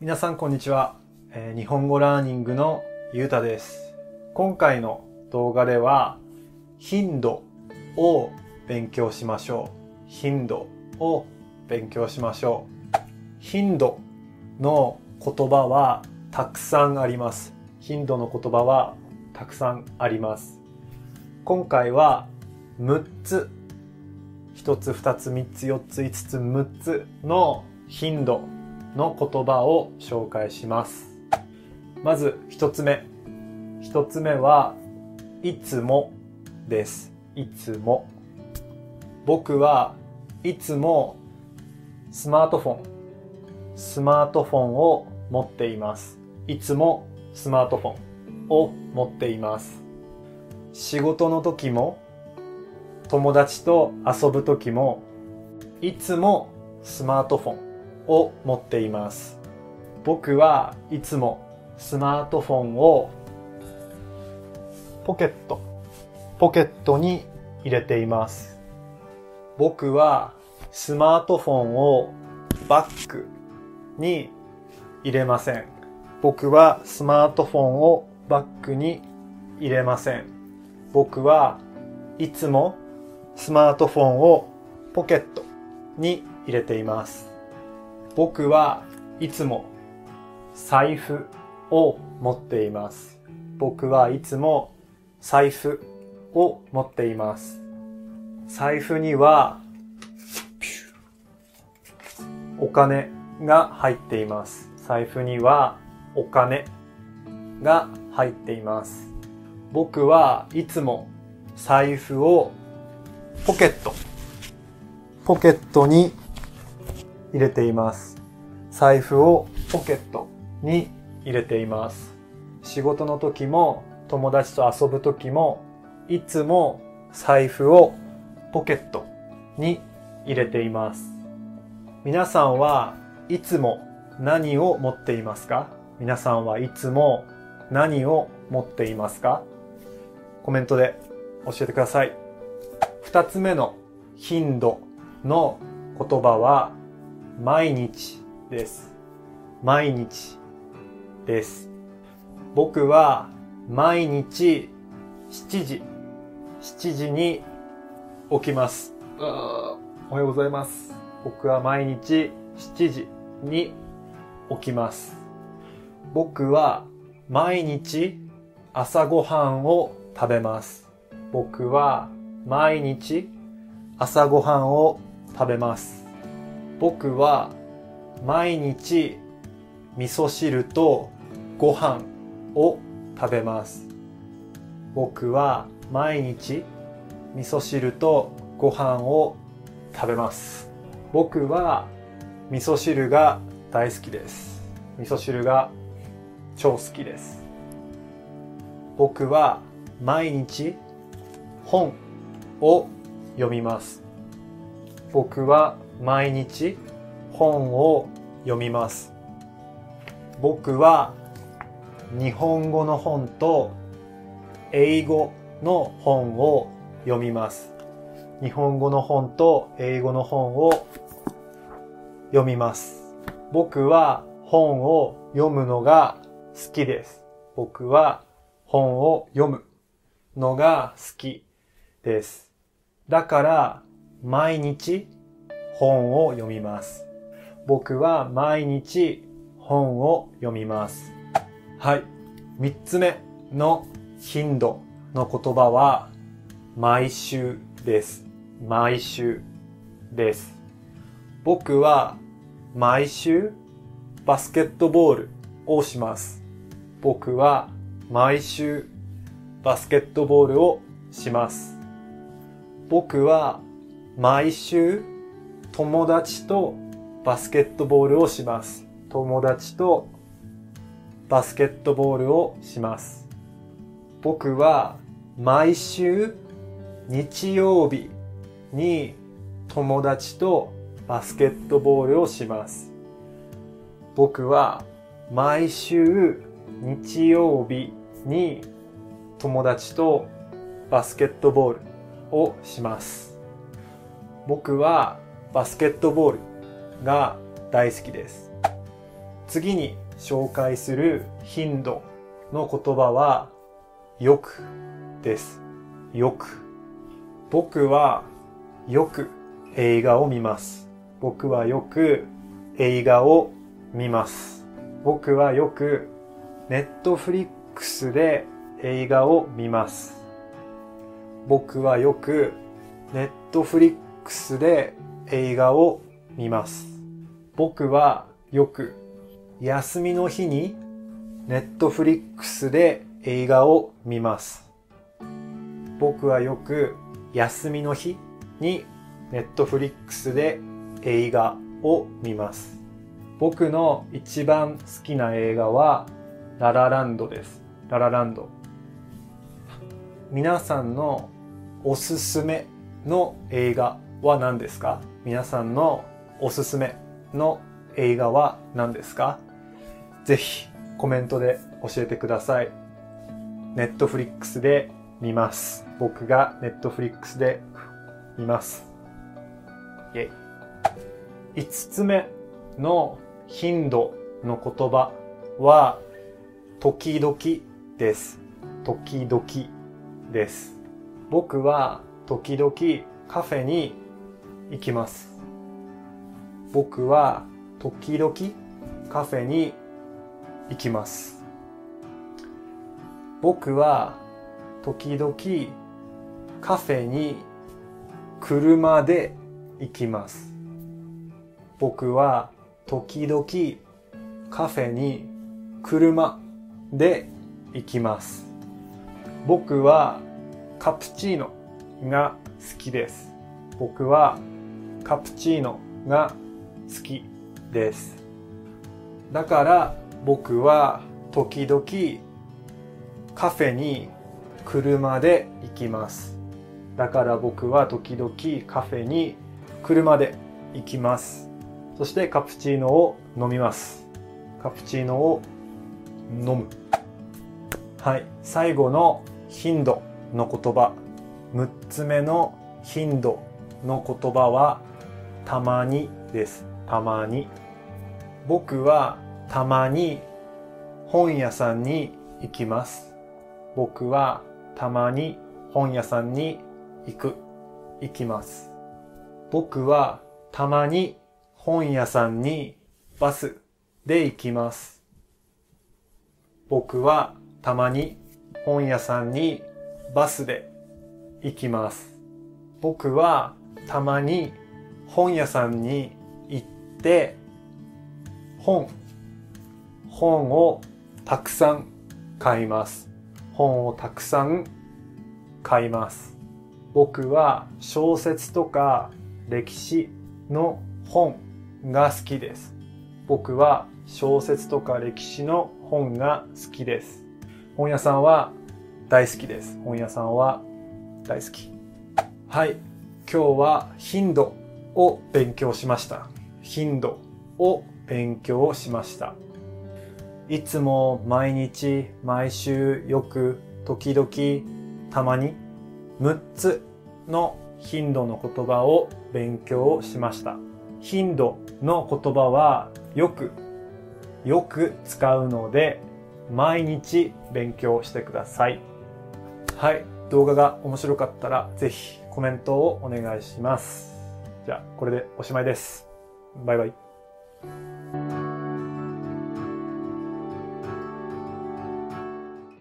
皆さんこんにちは、えー日本語ラーニングのゆうたです。今回の動画では頻度を勉強しましょう。頻度を勉強しましょう。頻度の言葉はたくさんあります。頻度の言葉はたくさんあります。今回は6つ1つ2つ3つ4つ5つ6つの頻度の言葉を紹介します。まず1つ目。1つ目はいつもです。いつも。僕はいつもスマートフォン。スマートフォンを持っています。いつもスマートフォンを持っています。仕事の時も友達と遊ぶ時もいつもスマートフォンを持っています。僕はいつもスマートフォンをポケットポケットに入れています。僕はスマートフォンをバッグに入れません。僕はスマートフォンをバッグに入れません。僕はいつもスマートフォンをポケットに入れています。僕はいつも財布を持っています。僕はいつも財布を持っています。財布にはお金が入っています。財布にはお金が入っています。僕はいつも財布をポケット。ポケットに入れています。財布をポケットに入れています。仕事の時も友達と遊ぶ時もいつも財布をポケットに入れています。皆さんはいつも何を持っていますか？皆さんはいつも何を持っていますか？コメントで教えてください。二つ目の頻度の言葉は毎日です。毎日です。僕は毎日7時。7時に起きます。おはようございます。僕は毎日7時に起きます。僕は毎日朝ごはんを食べます。僕は毎日朝ごはんを食べます僕は毎日味噌汁とご飯を食べます。僕は毎日味噌汁とご飯を食べます。僕は味噌汁が大好きです。味噌汁が超好きです。僕は毎日本を読みます。僕は毎日本を読みます。僕は日本語の本と英語の本を読みます。日本語の本と英語の本を読みます。僕は本を読むのが好きです。僕は本を読むのが好きです。だから毎日本を読みます。僕は毎日本を読みます。はい。三つ目の頻度の言葉は毎週です。毎週です。僕は毎週バスケットボールをします。僕は毎週バスケットボールをします。僕は毎週友達とバスケットボールをします。友達とバスケットボールをします。僕は毎週日曜日に友達とバスケットボールをします。僕は毎週日曜日に友達とバスケットボールをします。僕はバスケットボールが大好きです次に紹介する頻度の言葉は、よくです。よく。僕はよく映画を見ます。僕はよく映画を見ます。僕はよくネットフリックスで映画を見ます。僕はよくネットフリックスで映画を見ます。僕はよく休みの日にネットフリックスで映画を見ます。僕はよく休みの日にネットフリックスで映画を見ます。僕の一番好きな映画はララランドです。ララランド。皆さんのおすすめの映画は何ですか？皆さんのおすすめの映画は何ですか？ぜひコメントで教えてください。ネットフリックスで見ます。僕がネットフリックスで見ます。イェイ。5つ目の頻度の言葉は、時々です。時々です。僕は時々カフェに行きます。僕は時々カフェに行きます。僕は時々カフェに車で行きます。僕は時々カフェに車で行きます。僕はカプチーノが好きです。僕はカプチーノが好きです。だから僕は時々カフェに車で行きます。だから僕は時々カフェに車で行きます。そしてカプチーノを飲みます。カプチーノを飲む。はい。最後の頻度の言葉。6つ目の頻度の言葉はたまにです。たまに。僕はたまに本屋さんに行きます。僕はたまに本屋さんに行く、行きます。僕はたまに本屋さんにバスで行きます。僕はたまに本屋さんにバスで行きます。僕はたまに本屋さんに行って本、本をたくさん買います。本をたくさん買います。僕は小説とか歴史の本が好きです。僕は小説とか歴史の本が好きです。本屋さんは大好きです。本屋さんは大好き。はい。今日は頻度を勉強しました。頻度を勉強しました。いつも毎日、毎週、よく、時々、たまに、6つの頻度の言葉を勉強しました。頻度の言葉はよく、よく使うので、毎日勉強してください。はい。動画が面白かったら、ぜひコメントをお願いします。じゃあ、これでおしまいです。バイバイ。